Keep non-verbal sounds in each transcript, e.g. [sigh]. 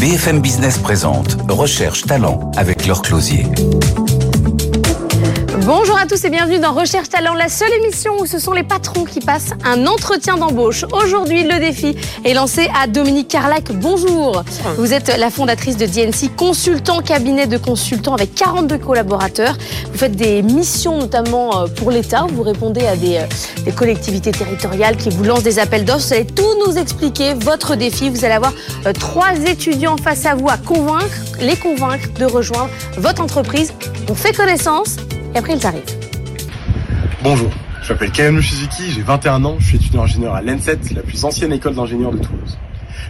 BFM Business présente Recherche Talent avec Laure Closier. Bonjour à tous et bienvenue dans Recherche Talent, la seule émission où ce sont les patrons qui passent un entretien d'embauche. Aujourd'hui, le défi est lancé à Dominique Carlac. Bonjour. Vous êtes la fondatrice de DNC, consultant cabinet de consultants avec 42 collaborateurs. Vous faites des missions notamment euh, pour l'État. Vous répondez à des, euh, des, collectivités territoriales qui vous lancent des appels d'offres. Vous allez tout nous expliquer, votre défi. Vous allez avoir euh, trois étudiants face à vous à convaincre, les convaincre de rejoindre votre entreprise. On fait connaissance et après ils arrivent. Bonjour, je m'appelle Kayan Shizuki, j'ai 21 ans, je suis étudiant ingénieur à l'ENSET, la plus ancienne école d'ingénieurs de Toulouse.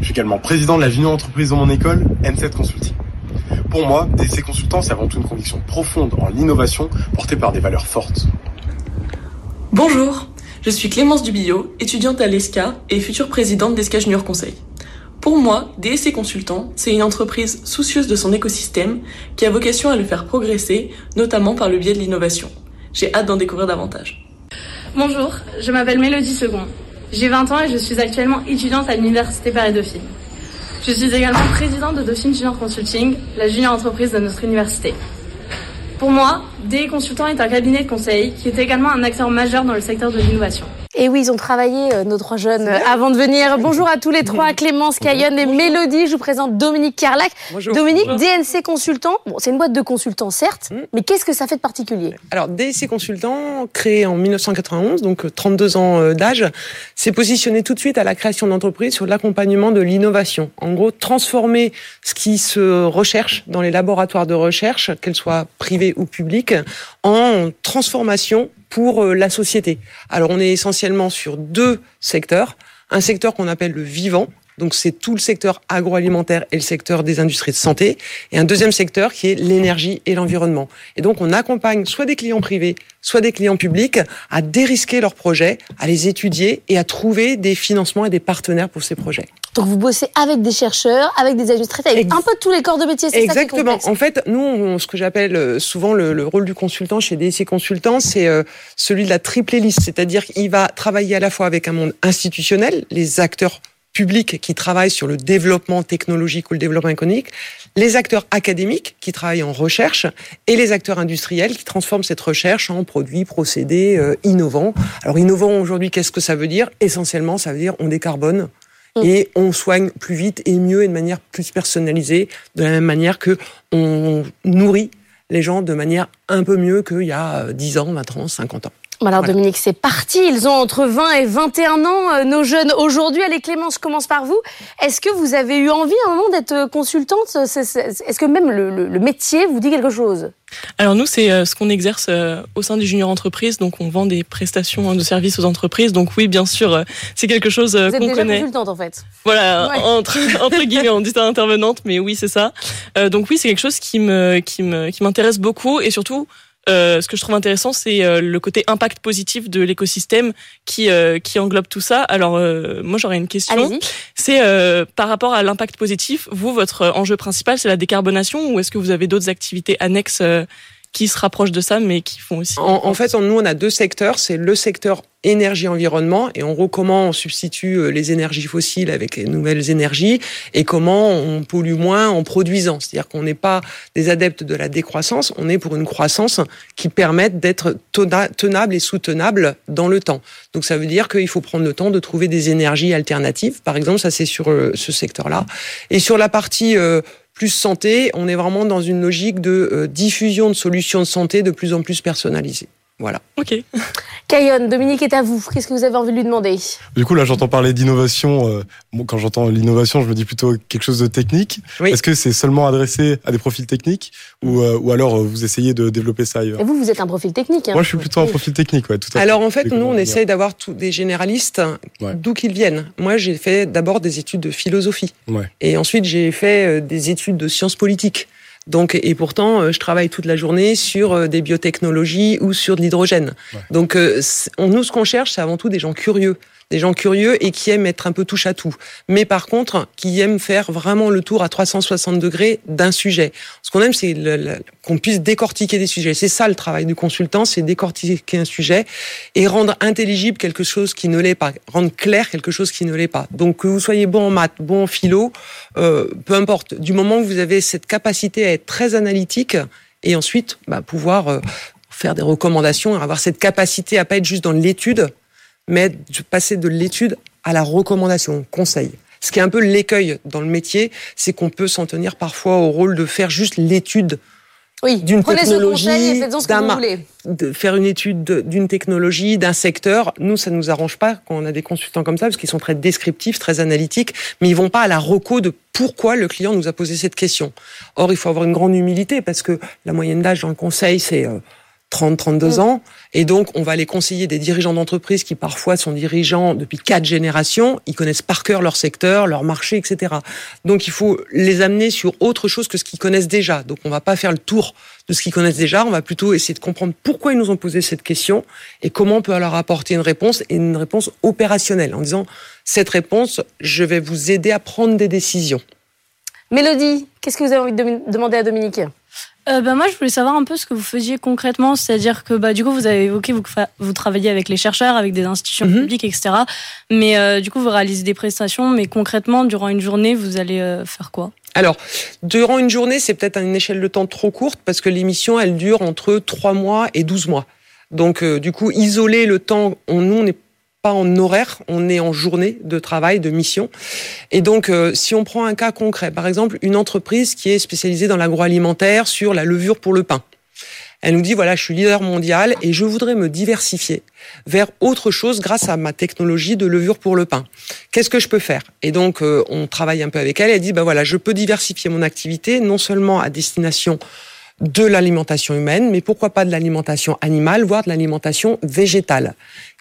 Je suis également président de la junior entreprise de mon école, N7 Consulting. Pour moi, DC Consultants, c'est avant tout une conviction profonde en l'innovation portée par des valeurs fortes. Bonjour, je suis Clémence Dubillot, étudiante à l'ESCA et future présidente d'ESCA Junior Conseil. Pour moi, DSC Consultant, c'est une entreprise soucieuse de son écosystème qui a vocation à le faire progresser, notamment par le biais de l'innovation. J'ai hâte d'en découvrir davantage. Bonjour, je m'appelle Mélodie Second. J'ai 20 ans et je suis actuellement étudiante à l'Université Paris-Dauphine. Je suis également présidente de Dauphine Junior Consulting, la junior entreprise de notre université. Pour moi, DE Consultant est un cabinet de conseil qui est également un acteur majeur dans le secteur de l'innovation. Et oui, ils ont travaillé, euh, nos trois jeunes, euh, avant de venir. [laughs] Bonjour à tous les trois, Clémence, Cayenne et Mélodie. Je vous présente Dominique Carlac. Bonjour. Dominique, Bonjour. DNC Consultant. Bon, c'est une boîte de consultants, certes, Mm. mais qu'est-ce que ça fait de particulier? Alors, DSC Consultant, créé en 1991, donc euh, 32 ans euh, d'âge, s'est positionné tout de suite à la création d'entreprises sur l'accompagnement de l'innovation. En gros, transformer ce qui se recherche dans les laboratoires de recherche, qu'elles soient privés ou publics, en transformation pour euh, la société. Alors, on est essentiellement sur deux secteurs. Un secteur qu'on appelle le vivant, donc c'est tout le secteur agroalimentaire et le secteur des industries de santé. Et un deuxième secteur qui est l'énergie et l'environnement. Et donc on accompagne soit des clients privés, soit des clients publics à dérisquer leurs projets, à les étudier et à trouver des financements et des partenaires pour ces projets. Donc vous bossez avec des chercheurs, avec des administrateurs, avec Ex- un peu tous les corps de métier, c'est ça qui est Exactement. En fait, nous, on- ce que j'appelle euh, souvent le, le rôle du consultant chez DSC Consultants, c'est euh, celui de la triple hélice, c'est-à-dire qu'il va travailler à la fois avec un monde institutionnel, les acteurs publics qui travaillent sur le développement technologique ou le développement économique, les acteurs académiques qui travaillent en recherche et les acteurs industriels qui transforment cette recherche en produits, procédés euh, innovants. Alors innovant aujourd'hui, qu'est-ce que ça veut dire? Essentiellement, ça veut dire on décarbone Mm. et on soigne plus vite et mieux et de manière plus personnalisée, de la même manière que on nourrit les gens de manière un peu mieux qu'il y a euh, 10 ans, 20 ans, 50 ans. Alors Voilà. Dominique, c'est parti. Ils ont entre 20 et 21 ans, euh, nos jeunes aujourd'hui. Allez Clémence, je commence par vous. Est-ce que vous avez eu envie un moment d'être euh, consultante? Est-ce que même le, le- le métier vous dit quelque chose? Alors nous, c'est euh, ce qu'on exerce au sein du junior entreprise, donc on vend des prestations de services aux entreprises. Donc oui, bien sûr, c'est quelque chose euh, Vous êtes qu'on déjà connaît. consultante en fait. Voilà, Ouais. entre, [laughs] entre guillemets, on dit ça intervenante, mais oui, c'est ça. Donc oui, c'est quelque chose qui me qui me qui m'intéresse beaucoup et surtout. Euh, ce que je trouve intéressant, c'est euh, le côté impact positif de l'écosystème qui euh, qui englobe tout ça. Alors euh, moi, j'aurais une question. C'est euh, par rapport à l'impact positif. Vous, votre enjeu principal, c'est la décarbonation, ou est-ce que vous avez d'autres activités annexes euh, qui se rapprochent de ça, mais qui font aussi. En, fait, nous, on a deux secteurs. C'est le secteur énergie-environnement et on voit comment on substitue euh, les énergies fossiles avec les nouvelles énergies et comment on pollue moins en produisant. C'est-à-dire qu'on n'est pas des adeptes de la décroissance, on est pour une croissance qui permette d'être tenable et soutenable dans le temps. Donc ça veut dire qu'il faut prendre le temps de trouver des énergies alternatives. Par exemple, ça c'est sur euh, ce secteur-là. Et sur la partie euh, plus santé, on est vraiment dans une logique de euh, diffusion de solutions de santé de plus en plus personnalisées. Voilà. Ok. Cayon, Dominique est à vous. Qu'est-ce que vous avez envie de lui demander? Du coup, là, j'entends parler d'innovation. euh, bon, quand j'entends l'innovation, je me dis plutôt quelque chose de technique. Oui. Est-ce que c'est seulement adressé à des profils techniques ou, euh, ou alors euh, vous essayez de développer ça ailleurs? Et vous, vous êtes un profil technique. hein Moi, je suis plutôt un profil technique, ouais, tout à fait. Alors en fait, nous, on essaye d'avoir tous des généralistes, Ouais. d'où qu'ils viennent. Moi, j'ai fait d'abord des études de philosophie. Ouais. Et ensuite, j'ai fait des études de sciences politiques. Donc, et pourtant, euh, je travaille toute la journée sur euh, des biotechnologies ou sur de l'hydrogène. Donc, euh, nous, ce qu'on cherche, c'est avant tout des gens curieux des gens curieux et qui aiment être un peu touche à tout. Mais par contre, qui aiment faire vraiment le tour à 360 degrés d'un sujet. Ce qu'on aime, c'est qu'on puisse décortiquer des sujets. C'est ça le travail du consultant, c'est décortiquer un sujet et rendre intelligible quelque chose qui ne l'est pas, rendre clair quelque chose qui ne l'est pas. Donc que vous soyez bon en maths, bon en philo, euh, peu importe. Du moment que vous avez cette capacité à être très analytique et ensuite bah, pouvoir euh, faire des recommandations, avoir cette capacité à pas être juste dans l'étude, mais de passer de l'étude à la recommandation, conseil. Ce qui est un peu l'écueil dans le métier, c'est qu'on peut s'en tenir parfois au rôle de faire juste l'étude oui, d'une technologie, d'un de faire une étude d'une technologie, d'un secteur. Nous, ça nous arrange pas quand on a des consultants comme ça, parce qu'ils sont très descriptifs, très analytiques, mais ils vont pas à la reco de pourquoi le client nous a posé cette question. Or, il faut avoir une grande humilité, parce que la moyenne d'âge dans le conseil, c'est euh, 30, 32 mm. ans. Et donc, on va les conseiller des dirigeants d'entreprise qui parfois sont dirigeants depuis quatre générations. Ils connaissent par cœur leur secteur, leur marché, etc. Donc, il faut les amener sur autre chose que ce qu'ils connaissent déjà. Donc, on va pas faire le tour de ce qu'ils connaissent déjà. On va plutôt essayer de comprendre pourquoi ils nous ont posé cette question et comment on peut leur apporter une réponse et une réponse opérationnelle en disant, cette réponse, je vais vous aider à prendre des décisions. Mélodie, qu'est-ce que vous avez envie de demander à Dominique? Euh, bah, moi, je voulais savoir un peu ce que vous faisiez concrètement, c'est-à-dire que bah, du coup, vous avez évoqué, vous, vous travaillez avec les chercheurs, avec des institutions mhm. publiques, etc. Mais euh, du coup, vous réalisez des prestations, mais concrètement, durant une journée, vous allez euh, faire quoi? Alors, durant une journée, c'est peut-être à une échelle de temps trop courte parce que l'émission, elle dure entre 3 mois et 12 mois. Donc, du coup, isoler le temps, on, nous, on n'est pas en horaire, on est en journée de travail, de mission. Et donc, euh, si on prend un cas concret, par exemple, une entreprise qui est spécialisée dans l'agroalimentaire sur la levure pour le pain. Elle nous dit, voilà, je suis leader mondial et je voudrais me diversifier vers autre chose grâce à ma technologie de levure pour le pain. Qu'est-ce que je peux faire? Et donc, euh, on travaille un peu avec elle. Elle dit, ben voilà, je peux diversifier mon activité, non seulement à destination de l'alimentation humaine, mais pourquoi pas de l'alimentation animale, voire de l'alimentation végétale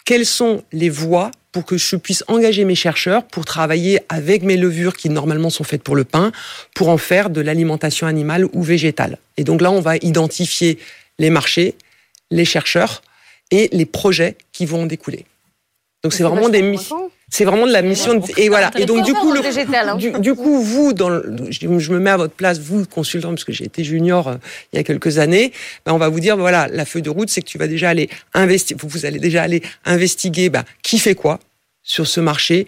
quelles sont les voies pour que je puisse engager mes chercheurs pour travailler avec mes levures qui normalement sont faites pour le pain, pour en faire de l'alimentation animale ou végétale? Et donc là, on va identifier les marchés, les chercheurs et les projets qui vont en découler. Donc c'est vraiment des missions. C'est vraiment de la mission. et voilà. Et donc du coup, le, hein. du, coup, vous, dans je, me mets à votre place, vous consultant, parce que j'ai été junior euh, il y a quelques années, ben, on va vous dire, voilà, la feuille de route, c'est que tu vas déjà aller investiguer, vous, allez déjà aller investiguer, ben, qui fait quoi sur ce marché,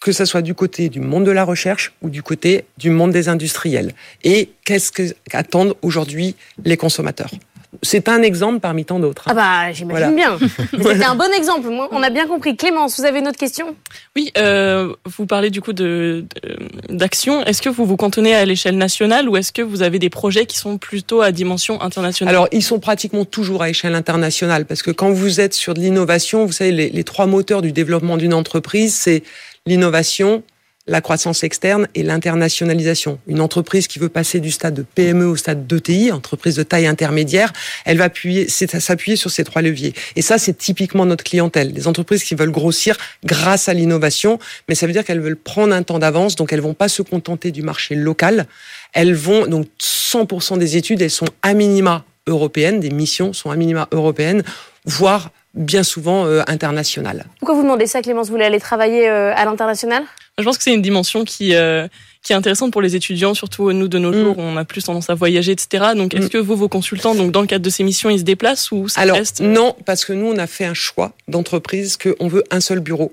que ce soit du côté du monde de la recherche ou du côté du monde des industriels. Et qu'est-ce qu'attendent aujourd'hui les consommateurs? C'est un exemple parmi tant d'autres. Hein. Ah bah j'imagine bien. [laughs] C'était un bon exemple. On a bien compris. Clémence, vous avez une autre question? Oui, euh, vous parlez du coup de d'action. Est-ce que vous vous cantonnez à l'échelle nationale ou est-ce que vous avez des projets qui sont plutôt à dimension internationale? Alors ils sont pratiquement toujours à échelle internationale parce que quand vous êtes sur de l'innovation, vous savez les, les trois moteurs du développement d'une entreprise, c'est l'innovation, la croissance externe et l'internationalisation. Une entreprise qui veut passer du stade de PME au stade d'ETI, entreprise de taille intermédiaire, elle va appuyer, s'appuyer sur ces trois leviers. Et ça, c'est typiquement notre clientèle. Des entreprises qui veulent grossir grâce à l'innovation, mais ça veut dire qu'elles veulent prendre un temps d'avance, donc elles vont pas se contenter du marché local. Elles vont, donc 100% des études, elles sont à minima européennes, des missions sont à minima européennes, voire bien souvent euh, internationales. Pourquoi vous demandez ça, Clémence Vous voulez aller travailler euh, à l'international? Je pense que c'est une dimension qui euh, qui est intéressante pour les étudiants, surtout nous de nos mm. jours, on a plus tendance à voyager, etc. Donc, est-ce mm. que vous, vos consultants, donc dans le cadre de ces missions, ils se déplacent ou ça Alors, reste non, parce que nous, on a fait un choix d'entreprise qu'on veut un seul bureau.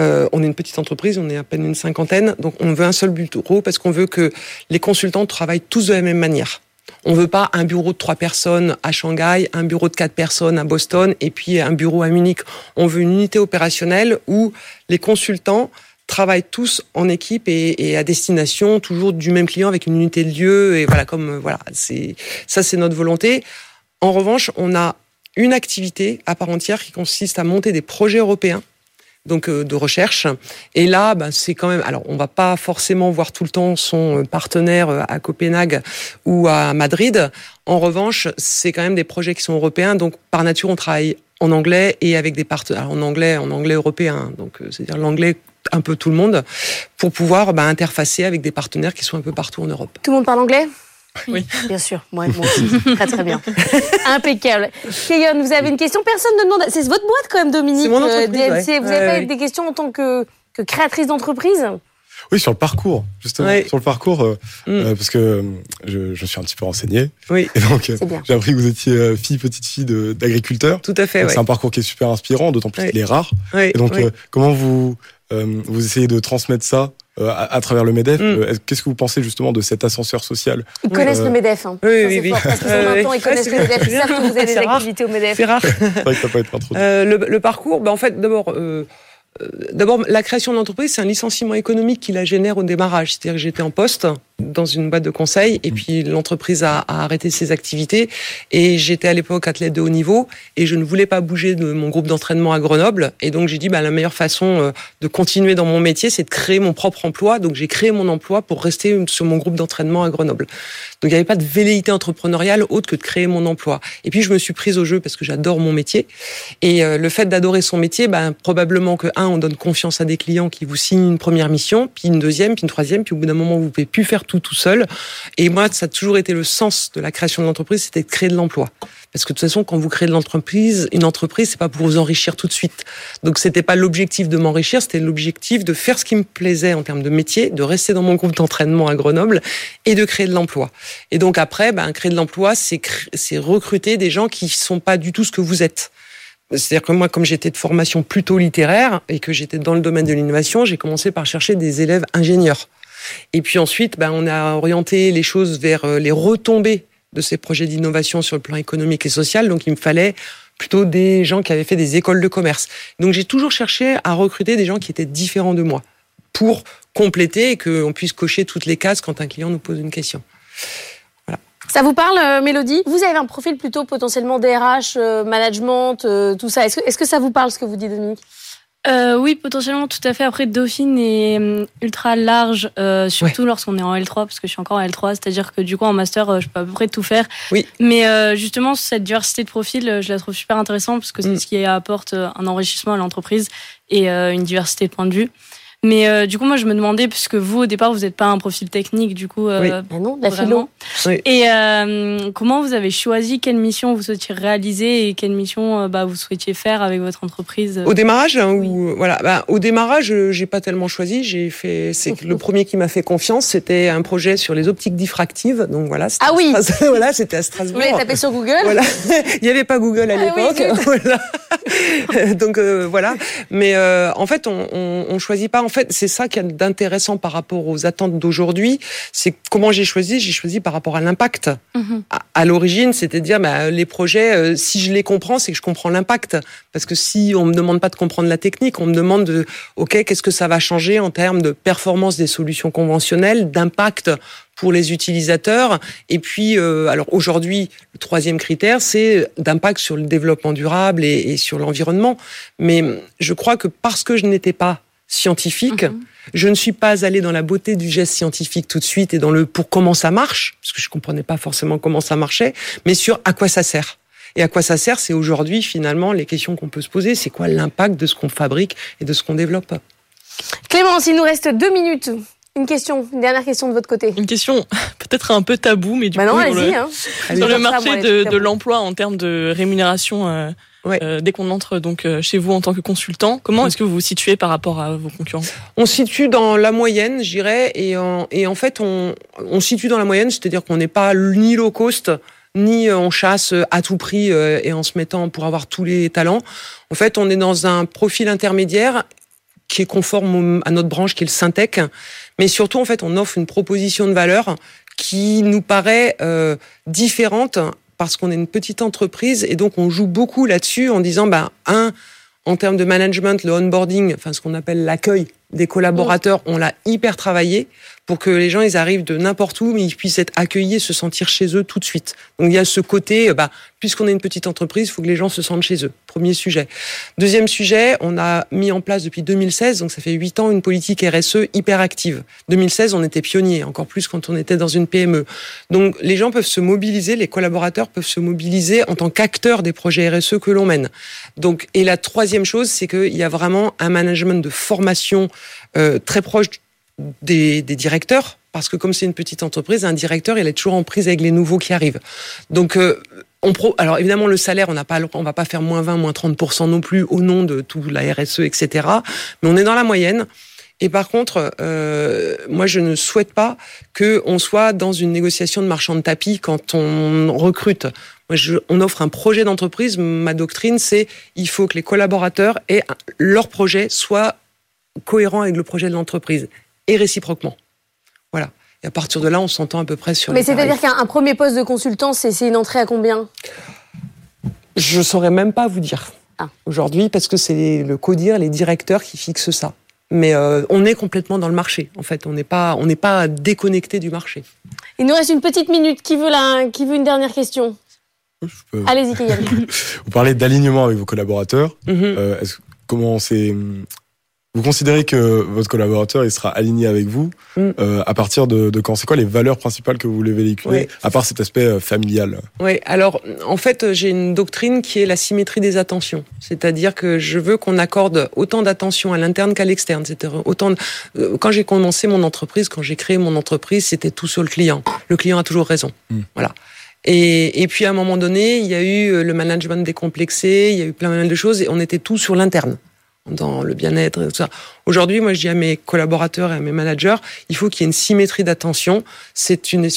Euh, on est une petite entreprise, on est à peine une cinquantaine, donc on veut un seul bureau parce qu'on veut que les consultants travaillent tous de la même manière. On veut pas un bureau de trois personnes à Shanghai, un bureau de quatre personnes à Boston et puis un bureau à Munich. On veut une unité opérationnelle où les consultants travaillent tous en équipe et, à destination toujours du même client avec une unité de lieu et voilà comme euh, voilà c'est ça c'est notre volonté. En revanche, on a une activité à part entière qui consiste à monter des projets européens donc euh, de recherche. Et là, ben, c'est quand même. Alors, on va pas forcément voir tout le temps son euh, partenaire à Copenhague ou à Madrid. En revanche, c'est quand même des projets qui sont européens. Donc, par nature, on travaille en anglais et avec des partenaires en anglais, en anglais européen. Donc, c'est-à-dire l'anglais un peu tout le monde pour pouvoir bah, interfacer avec des partenaires qui sont un peu partout en Europe. Tout le monde parle anglais? Oui, bien sûr. Moi, moi aussi. [laughs] très très bien. Impeccable. Kayon, vous avez une question Personne ne demande. C'est votre boîte quand même, Dominique. C'est mon entreprise, DNC. ouais. Vous Ouais, avez pas des questions en tant que, que créatrice d'entreprise? Oui, sur le parcours, justement. Sur le parcours, euh, Mm. euh, parce que euh, je, je suis un petit peu renseigné. Oui, Et donc, euh, j'ai appris que vous étiez euh, fille, petite fille d'agriculteur. tout à fait. Ouais. C'est un parcours qui est super inspirant, d'autant plus qu'il est rare. Ouais, Et donc, euh, comment vous, euh, vous essayez de transmettre ça euh, à, à travers le MEDEF Mm. Euh, est-ce- Qu'est-ce que vous pensez justement de cet ascenseur social Ils connaissent Euh, le MEDEF. Hein. oui, Ça, oui, oui. fort, Parce qu'ils sont Euh, maintenant, ils connaissent le MEDEF. Ils c'est- savent que vous avez des rare. activités au MEDEF. C'est rare. C'est vrai que ça peut être introduit. Euh, le, le parcours, bah en fait, d'abord, euh, euh, d'abord, la création d'entreprise, c'est un licenciement économique qui la génère au démarrage. C'est-à-dire que j'étais en poste dans une boîte de conseil et puis l'entreprise a, a arrêté ses activités et j'étais à l'époque athlète de haut niveau et je ne voulais pas bouger de mon groupe d'entraînement à Grenoble et donc j'ai dit bah la meilleure façon euh, de continuer dans mon métier c'est de créer mon propre emploi. Donc j'ai créé mon emploi pour rester sur mon groupe d'entraînement à Grenoble. Donc il n'y avait pas de velléité entrepreneuriale autre que de créer mon emploi. Et puis je me suis prise au jeu parce que j'adore mon métier. Et euh, le fait d'adorer son métier, ben, probablement que, un, on donne confiance à des clients qui vous signent une première mission, puis une deuxième, puis une troisième, puis au bout d'un moment, vous pouvez plus faire tout tout seul. Et moi, ça a toujours été le sens de la création de l'entreprise, c'était de créer de l'emploi. Parce que de toute façon, quand vous créez de l'entreprise, une entreprise, c'est pas pour vous enrichir tout de suite. Donc c'était pas l'objectif de m'enrichir, c'était l'objectif de faire ce qui me plaisait en termes de métier, de rester dans mon groupe d'entraînement à Grenoble et de créer de l'emploi. Et donc après, ben, créer de l'emploi, c'est recruter des gens qui sont pas du tout ce que vous êtes. C'est-à-dire que moi, comme j'étais de formation plutôt littéraire et que j'étais dans le domaine de l'innovation, j'ai commencé par chercher des élèves ingénieurs. Et puis ensuite, ben, on a orienté les choses vers euh, les retombées de ces projets d'innovation sur le plan économique et social. Donc, il me fallait plutôt des gens qui avaient fait des écoles de commerce. Donc, j'ai toujours cherché à recruter des gens qui étaient différents de moi pour compléter et qu'on puisse cocher toutes les cases quand un client nous pose une question. Ça vous parle, euh, Mélodie? Vous avez un profil plutôt potentiellement DRH, euh, management, tout ça. Est-ce que, que ça vous parle ce que vous dites, Dominique? Euh, oui, potentiellement, tout à fait. Après, Dauphine est hum, ultra large, euh, surtout lorsqu'on est en L3, parce que je suis encore en L3, c'est-à-dire que du coup, en master, euh, je peux à peu près tout faire. Oui. Mais euh, justement, cette diversité de profils, euh, je la trouve super intéressante, parce que c'est Mm. ce qui apporte euh, un enrichissement à l'entreprise et une diversité de points de vue. Mais euh, du coup, moi, je me demandais, puisque vous, au départ, vous n'êtes pas un profil technique, du coup, euh, Oui. Ben non, la philo. Oui. Et euh, comment vous avez choisi quelle mission vous souhaitiez réaliser et quelle mission euh, bah, vous souhaitiez faire avec votre entreprise Au démarrage, hein, ou voilà, bah, au démarrage, j'ai pas tellement choisi. J'ai fait, c'est le premier qui m'a fait confiance, c'était un projet sur les optiques diffractives. Donc voilà. Ah oui. Stras- [laughs] voilà, c'était à Vous Strasbourg. l'avez tapé sur Google? Voilà, [laughs] il n'y avait pas Google à Ah oui, l'époque, [laughs] voilà. Donc euh, voilà, mais euh, en fait, on, on, on choisit pas. En fait, c'est ça qui est d'intéressant par rapport aux attentes d'aujourd'hui. C'est comment j'ai choisi. J'ai choisi par rapport à l'impact Mhm. à, à l'origine, c'était de dire bah, les projets, euh, si je les comprends, c'est que je comprends l'impact. Parce que si on me demande pas de comprendre la technique, on me demande de, ok, qu'est-ce que ça va changer en termes de performance des solutions conventionnelles, d'impact pour les utilisateurs. Et puis, euh, alors aujourd'hui, le troisième critère, c'est d'impact sur le développement durable et, et sur l'environnement. Mais je crois que parce que je n'étais pas scientifique, Mhm. je ne suis pas allée dans la beauté du geste scientifique tout de suite et dans le pour comment ça marche, parce que je comprenais pas forcément comment ça marchait, mais sur à quoi ça sert. Et à quoi ça sert, c'est aujourd'hui finalement les questions qu'on peut se poser, c'est quoi l'impact de ce qu'on fabrique et de ce qu'on développe. Clémence, il nous reste deux minutes. Une question, une dernière question de votre côté. Une question [laughs] peut-être un peu tabou, mais du Bah coup, non, sur le-. Hein. [laughs] Sur le ça, marché de, l'emploi en termes de rémunération euh, Ouais. euh, dès qu'on entre donc euh, chez vous en tant que consultant, comment est-ce que vous vous situez par rapport à vos concurrents? On se situe dans la moyenne, j'irais, et en, et en fait, on, on se situe dans la moyenne, c'est-à-dire qu'on n'est pas ni low cost, ni euh, on chasse à tout prix et en se mettant pour avoir tous les talents. En fait, on est dans un profil intermédiaire qui est conforme à notre branche, qui est le Syntec, mais surtout, en fait, on offre une proposition de valeur qui nous paraît euh, différente parce qu'on est une petite entreprise et donc on joue beaucoup là-dessus en disant, ben, un, en termes de management, le onboarding, enfin ce qu'on appelle l'accueil des collaborateurs, on l'a hyper travaillé pour que les gens ils arrivent de n'importe où, mais ils puissent être accueillis, et se sentir chez eux tout de suite. Donc il y a ce côté, euh, bah, puisqu'on est une petite entreprise, il faut que les gens se sentent chez eux. Premier sujet. Deuxième sujet, on a mis en place depuis 2016, donc ça fait huit ans, une politique RSE hyper active. 2016, on était pionnier, encore plus quand on était dans une PME. Donc les gens peuvent se mobiliser, les collaborateurs peuvent se mobiliser en tant qu'acteurs des projets RSE que l'on mène. Donc et la troisième chose, c'est qu'il y a vraiment un management de formation euh, très proche des, directeurs parce que comme c'est une petite entreprise, un directeur, il est toujours en prise avec les nouveaux qui arrivent. Donc, euh, on pro... alors évidemment, le salaire, on n'a pas, on va pas faire moins 20, moins 30% non plus au nom de tout la RSE, etc. Mais on est dans la moyenne. Et par contre, euh, moi, je ne souhaite pas que on soit dans une négociation de marchand de tapis quand on recrute. Moi, on offre un projet d'entreprise. Ma doctrine, c'est il faut que les collaborateurs et leur projet soient cohérents avec le projet de l'entreprise et réciproquement. Voilà. Et à partir de là, on s'entend à peu près sur. Mais c'est-à-dire qu'un premier poste de consultant, c'est une entrée à combien? Je saurais même pas vous dire ah. aujourd'hui parce que c'est le CODIR, les directeurs qui fixent ça mais euh, on est complètement dans le marché. En fait, on n'est pas, on n'est pas déconnecté du marché. Il nous reste une petite minute. Qui veut la, qui veut une dernière question? Allez-y, [laughs] Vous parlez d'alignement avec vos collaborateurs. Mhm. Euh, comment c'est vous considérez que votre collaborateur il sera aligné avec vous mm. euh, à partir de, de quand? C'est quoi les valeurs principales que vous voulez véhiculer, à part cet aspect euh, familial? Oui, alors en fait j'ai une doctrine qui est la symétrie des attentions, c'est-à-dire que je veux qu'on accorde autant d'attention à l'interne qu'à l'externe. Autant euh, quand j'ai commencé mon entreprise, quand j'ai créé mon entreprise, c'était tout sur le client. Le client a toujours raison. Mm. Voilà. Et, et, puis à un moment donné, il y a eu le management décomplexé, il y a eu plein de choses, et on était tout sur l'interne dans le bien-être tout ça. Aujourd'hui, moi, je dis à mes collaborateurs et à mes managers, il faut qu'il y ait une symétrie d'attention. C'est une,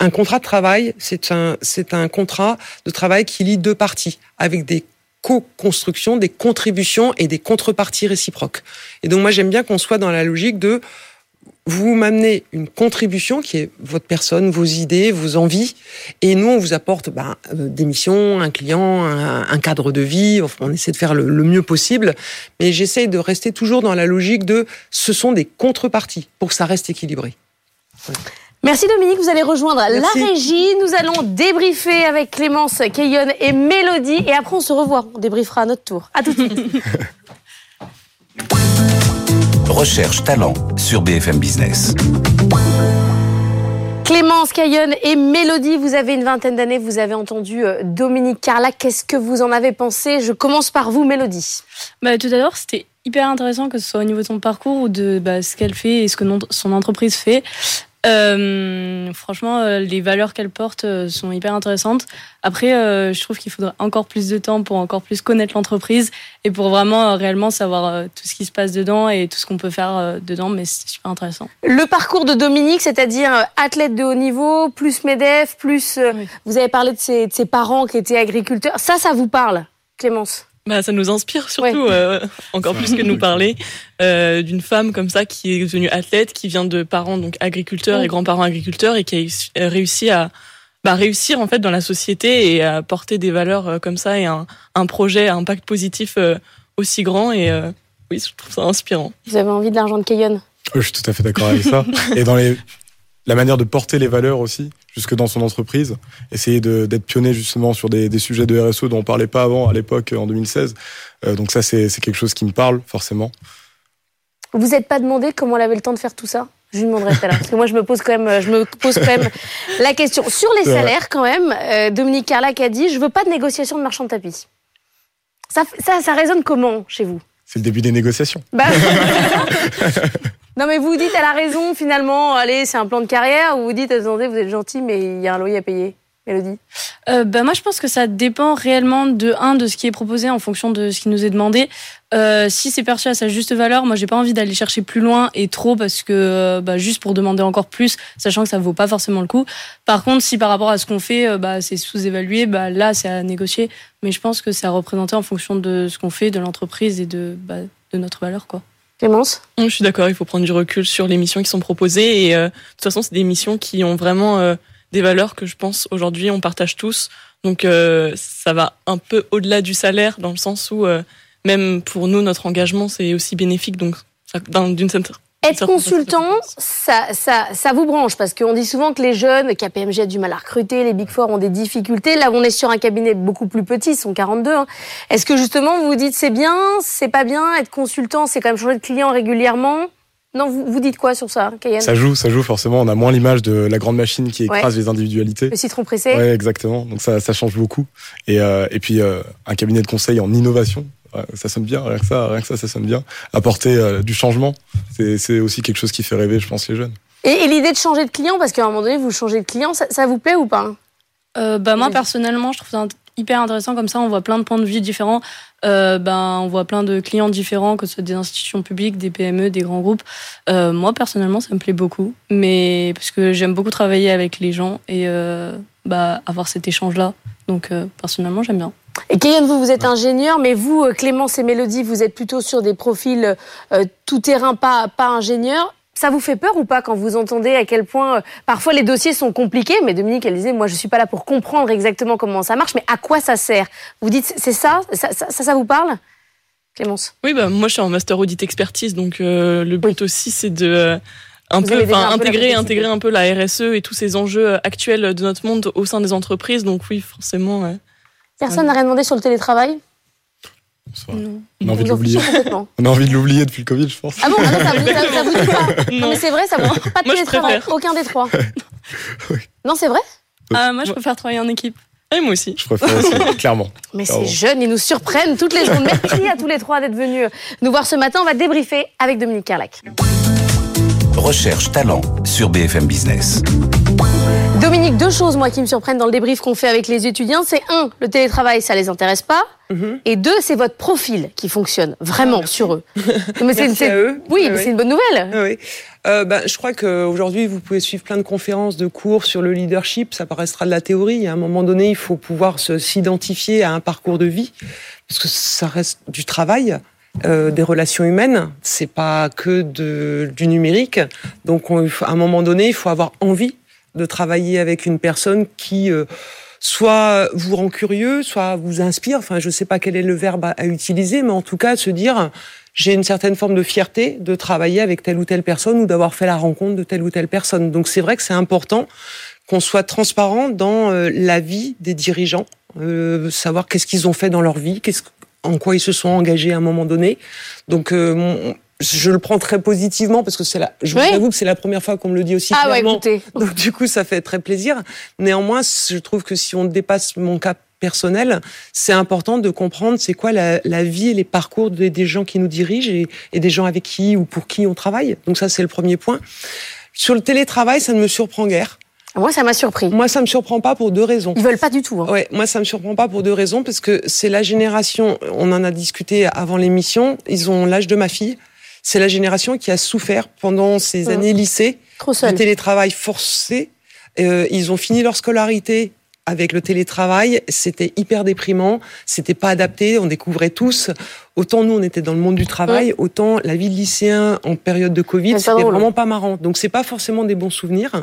un contrat de travail, c'est un, c'est un contrat de travail qui lie deux parties avec des co-constructions, des contributions et des contreparties réciproques. Et donc, moi, j'aime bien qu'on soit dans la logique de vous m'amenez une contribution qui est votre personne, vos idées, vos envies, et nous on vous apporte ben, euh, des missions, un client, un, cadre de vie. Enfin, on essaie de faire le, mieux possible, mais j'essaie de rester toujours dans la logique de ce sont des contreparties pour que ça reste équilibré. Merci Dominique, vous allez rejoindre la régie. Nous allons débriefer avec Clémence, Keyon et Mélodie. Et après, on se revoit. On débriefera à notre tour. À tout de suite. [laughs] Recherche talent sur BFM Business. Clémence Cayonne et Mélodie, vous avez une vingtaine d'années, vous avez entendu euh, Dominique Carla. Qu'est-ce que vous en avez pensé? Je commence par vous, Mélodie. Bah, tout à l'heure, c'était hyper intéressant que ce soit au niveau de son parcours ou de bah, ce qu'elle fait et ce que son entreprise fait. Euh, franchement, euh, les valeurs qu'elle porte euh, sont hyper intéressantes. Après, euh, je trouve qu'il faudrait encore plus de temps pour encore plus connaître l'entreprise et pour vraiment réellement savoir tout ce qui se passe dedans et tout ce qu'on peut faire dedans. Mais c'est super intéressant. Le parcours de Dominique, c'est-à-dire athlète de haut niveau, plus Medef, plus vous avez parlé de ses, de ses parents qui étaient agriculteurs. Ça, ça vous parle, Clémence? Bah, ça nous inspire surtout, euh, [laughs] encore plus que nous parler euh, d'une femme comme ça qui est devenue athlète, qui vient de parents donc agriculteurs et grands-parents agriculteurs et qui a réussi à bah, réussir en fait dans la société et à porter des valeurs euh, comme ça et un, un projet à impact positif aussi grand. Et oui, je trouve ça inspirant. Vous avez envie de l'argent de Cayenne Je suis tout à fait d'accord avec ça. [laughs] et dans les la manière de porter les valeurs aussi, jusque dans son entreprise. Essayer d'être pionnier justement sur des, des, sujets de RSE dont on parlait pas avant à l'époque en 2016. Euh, donc ça, c'est quelque chose qui me parle forcément. Vous n'êtes pas demandé comment elle avait le temps de faire tout ça? Je lui demanderai tout à l'heure. Parce que moi, je me pose quand même, je me pose quand même la question. Sur les salaires, quand même, euh, Dominique Carlac a dit Je veux pas de négociation de marchand de tapis. Ça, ça, ça résonne comment chez vous? C'est le début des négociations. Bah, [laughs] [laughs] Non, mais vous dites, elle a raison, finalement, allez, c'est un plan de carrière, ou vous dites, attendez, vous êtes gentil, mais il y a un loyer à payer Mélodie euh, bah, Moi, je pense que ça dépend réellement de, un, de ce qui est proposé en fonction de ce qui nous est demandé. Euh, si c'est perçu à sa juste valeur, moi, j'ai pas envie d'aller chercher plus loin et trop parce que, euh, bah, juste pour demander encore plus, sachant que ça vaut pas forcément le coup. Par contre, si par rapport à ce qu'on fait, bah, c'est sous-évalué, bah, là, c'est à négocier. Mais je pense que c'est à représenter en fonction de ce qu'on fait, de l'entreprise et de, bah, de notre valeur, quoi. Je suis d'accord, il faut prendre du recul sur les missions qui sont proposées. Et euh, de toute façon, c'est des missions qui ont vraiment euh, des valeurs que je pense aujourd'hui on partage tous. Donc euh, ça va un peu au-delà du salaire, dans le sens où même pour nous, notre engagement, c'est aussi bénéfique. Donc d'une certaine être consultant, ça, ça, ça vous branche parce qu'on dit souvent que les jeunes, KPMG a du mal à recruter, les Big Four ont des difficultés. Là, on est sur un cabinet beaucoup plus petit, ils sont 42. Hein. Est-ce que justement vous vous dites c'est bien, c'est pas bien, être consultant, c'est quand même changer de client régulièrement? Non, vous, vous dites quoi sur ça, Cayenne? Ça joue, ça joue forcément. On a moins l'image de la grande machine qui écrase les individualités. Le citron pressé. Ouais, exactement. Donc ça, ça change beaucoup. Et, euh, et puis euh, un cabinet de conseil en innovation, ça sonne bien, rien que ça, rien que ça, ça sonne bien. Apporter euh, du changement, c'est aussi quelque chose qui fait rêver, je pense, les jeunes. Et, l'idée de changer de client, parce qu'à un moment donné, vous changez de client, ça, vous plaît ou pas? Euh, bah, Moi, personnellement, je trouve ça hyper intéressant. Comme ça, on voit plein de points de vue différents. Euh, ben, on voit plein de clients différents, que ce soit des institutions publiques, des PME, des grands groupes. Euh, moi, personnellement, ça me plaît beaucoup. Mais parce que j'aime beaucoup travailler avec les gens et euh, bah, avoir cet échange-là. Donc, euh, personnellement, j'aime bien. Et Kéyan, vous, vous êtes ingénieur, mais vous, euh, Clémence et Mélodie, vous êtes plutôt sur des profils euh, tout-terrain, pas, pas ingénieur. Ça vous fait peur ou pas quand vous entendez à quel point euh, parfois les dossiers sont compliqués Mais Dominique, elle disait, moi je suis pas là pour comprendre exactement comment ça marche, mais à quoi ça sert? Vous dites, c'est ça ça, ça vous parle? Clémence Oui, bah, moi je suis en master audit expertise, donc le but aussi c'est de un peu, intégrer, intégrer un peu la RSE et tous ces enjeux actuels de notre monde au sein des entreprises. Donc oui, forcément. Personne n'a rien demandé sur le télétravail on a envie de l'oublier. [laughs] On a envie de l'oublier depuis le Covid, je pense. Ah bon, ah ça, vous, dit pas [laughs] Non, mais c'est vrai, ça vous [laughs] pas de télétravail, aucun des trois. Non, c'est vrai ah, Moi, je préfère travailler en équipe. Et moi aussi. Je préfère aussi, clairement. Mais ces jeunes, ils nous surprennent toutes les journées. Merci à tous les trois d'être venus nous voir ce matin. On va débriefer avec Dominique Carlac. Recherche talent sur BFM Business. Dominique, deux choses moi qui me surprennent dans le débrief qu'on fait avec les étudiants, c'est un, le télétravail, ça les intéresse pas, mhm. et deux, c'est votre profil qui fonctionne vraiment ah, sur eux. [laughs] Mais c'est eux. Oui, mais c'est une bonne nouvelle. Oui. Euh, ben, je crois qu'aujourd'hui, vous pouvez suivre plein de conférences, de cours sur le leadership. Ça paraîtra de la théorie. À un moment donné, il faut pouvoir s'identifier à un parcours de vie, parce que ça reste du travail. Euh, des relations humaines, c'est pas que de, du numérique. Donc, à un moment donné, il faut avoir envie de travailler avec une personne qui euh, soit vous rend curieux, soit vous inspire. Enfin, je ne sais pas quel est le verbe à, utiliser, mais en tout cas, se dire j'ai une certaine forme de fierté de travailler avec telle ou telle personne ou d'avoir fait la rencontre de telle ou telle personne. Donc, c'est vrai que c'est important qu'on soit transparent dans euh, la vie des dirigeants, euh, savoir qu'est-ce qu'ils ont fait dans leur vie, qu'est-ce en quoi ils se sont engagés à un moment donné. Donc, mon, je le prends très positivement parce que c'est la, je vous avoue que c'est la première fois qu'on me le dit aussi ah clairement. Ouais, [laughs] Donc du coup, ça fait très plaisir. Néanmoins, je trouve que si on dépasse mon cas personnel, c'est important de comprendre c'est quoi la, la, vie et les parcours des, des gens qui nous dirigent et, et, des gens avec qui ou pour qui on travaille. Donc ça, c'est le premier point. Sur le télétravail, ça ne me surprend guère. Moi, ça m'a surpris. Moi, ça me surprend pas pour deux raisons. Ils veulent pas du tout. Hein. Ouais, moi, ça me surprend pas pour deux raisons parce que c'est la génération. On en a discuté avant l'émission. Ils ont l'âge de ma fille c'est la génération qui a souffert pendant ces mmh. années lycée du télétravail forcé. Euh, ils ont fini leur scolarité avec le télétravail, c'était hyper déprimant, c'était pas adapté, on découvrait tous autant nous on était dans le monde du travail, autant la vie de lycéen en période de Covid, c'était vraiment pas marrant. Donc c'est pas forcément des bons souvenirs.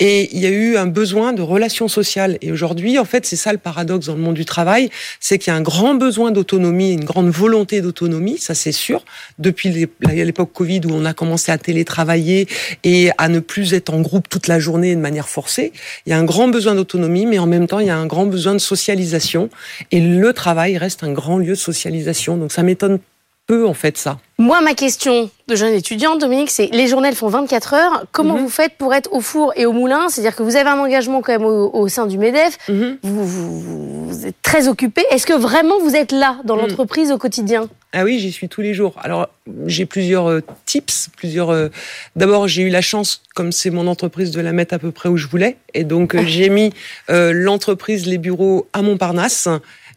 Et il y a eu un besoin de relations sociales. Et aujourd'hui, en fait, c'est ça le paradoxe dans le monde du travail, c'est qu'il y a un grand besoin d'autonomie, une grande volonté d'autonomie, ça c'est sûr. Depuis l'époque Covid où on a commencé à télétravailler et à ne plus être en groupe toute la journée de manière forcée, il y a un grand besoin d'autonomie, mais en même temps il y a un grand besoin de socialisation. Et le travail reste un grand lieu de socialisation. Donc ça m'étonne peu en fait ça. Moi, ma question de jeune étudiante, Dominique, c'est les journées font 24 heures. Comment mhm. vous faites pour être au four et au moulin? C'est-à-dire que vous avez un engagement quand même au, sein du MEDEF, mhm. vous, êtes très occupé. Est-ce que vraiment vous êtes là dans mhm. l'entreprise au quotidien? Ah oui, j'y suis tous les jours. Alors, j'ai plusieurs euh, tips, plusieurs. Euh, d'abord, j'ai eu la chance, comme c'est mon entreprise, de la mettre à peu près où je voulais, et donc euh, j'ai mis l'entreprise, les bureaux à Montparnasse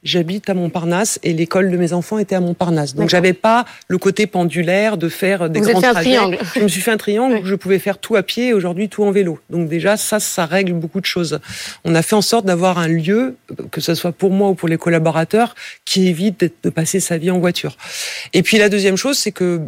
j'habite à Montparnasse et l'école de mes enfants était à Montparnasse. Donc j'avais pas le côté pendulaire de faire des Vous grands fait Un triangle. Je me suis fait un triangle où je pouvais faire tout à pied et aujourd'hui tout en vélo. Donc déjà ça, ça règle beaucoup de choses. On a fait en sorte d'avoir un lieu, que ce soit pour moi ou pour les collaborateurs, qui évite de passer sa vie en voiture. Et puis la deuxième chose, c'est que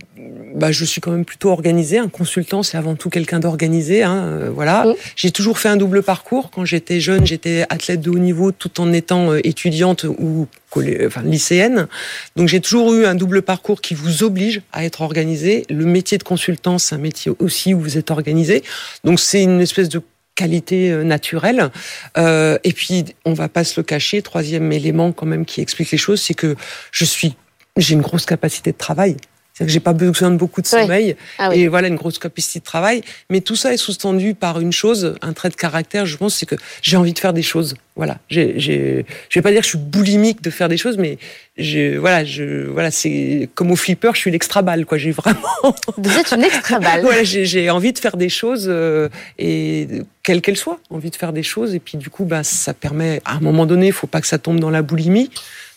bah, je suis quand même plutôt organisée. Un consultant, c'est avant tout quelqu'un d'organisé. Hein, euh, voilà. J'ai toujours fait un double parcours. Quand j'étais jeune, j'étais athlète de haut niveau tout en étant euh, étudiante ou enfin, lycéenne. Donc j'ai toujours eu un double parcours qui vous oblige à être organisé. Le métier de consultant, c'est un métier aussi où vous êtes organisé. Donc c'est une espèce de qualité euh, naturelle. Euh, et puis, on va pas se le cacher, troisième élément quand même qui explique les choses, c'est que je suis, j'ai une grosse capacité de travail. C'est que j'ai pas besoin de beaucoup de sommeil Ah oui. et voilà une grosse capacité de travail. Mais tout ça est sous-tendu par une chose, un trait de caractère. Je pense c'est que j'ai envie de faire des choses. Voilà. J'ai, j'ai, je vais pas dire que je suis boulimique de faire des choses, mais je, voilà, je, voilà, c'est comme au flipper, je suis l'extra balle, quoi. J'ai vraiment, [laughs] Vous êtes une extra balle. [laughs] voilà, j'ai, j'ai envie de faire des choses euh, et quelles qu'elles soient, envie de faire des choses. Et puis du coup, bah, ça permet, à un moment donné, il faut pas que ça tombe dans la boulimie.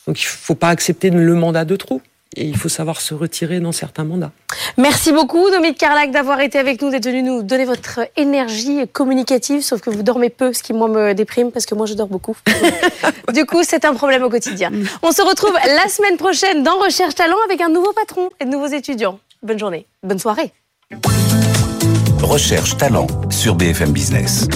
Donc il faut pas accepter le mandat de trop. Et il faut savoir se retirer dans certains mandats. Merci beaucoup, Dominique Carlac, d'avoir été avec nous, d'être venu nous donner votre énergie communicative, sauf que vous dormez peu, ce qui, moi, me déprime, parce que moi, je dors beaucoup. [laughs] du coup, c'est un problème au quotidien. On se retrouve la semaine prochaine dans Recherche Talent avec un nouveau patron et de nouveaux étudiants. Bonne journée, bonne soirée. Recherche talent sur BFM Business.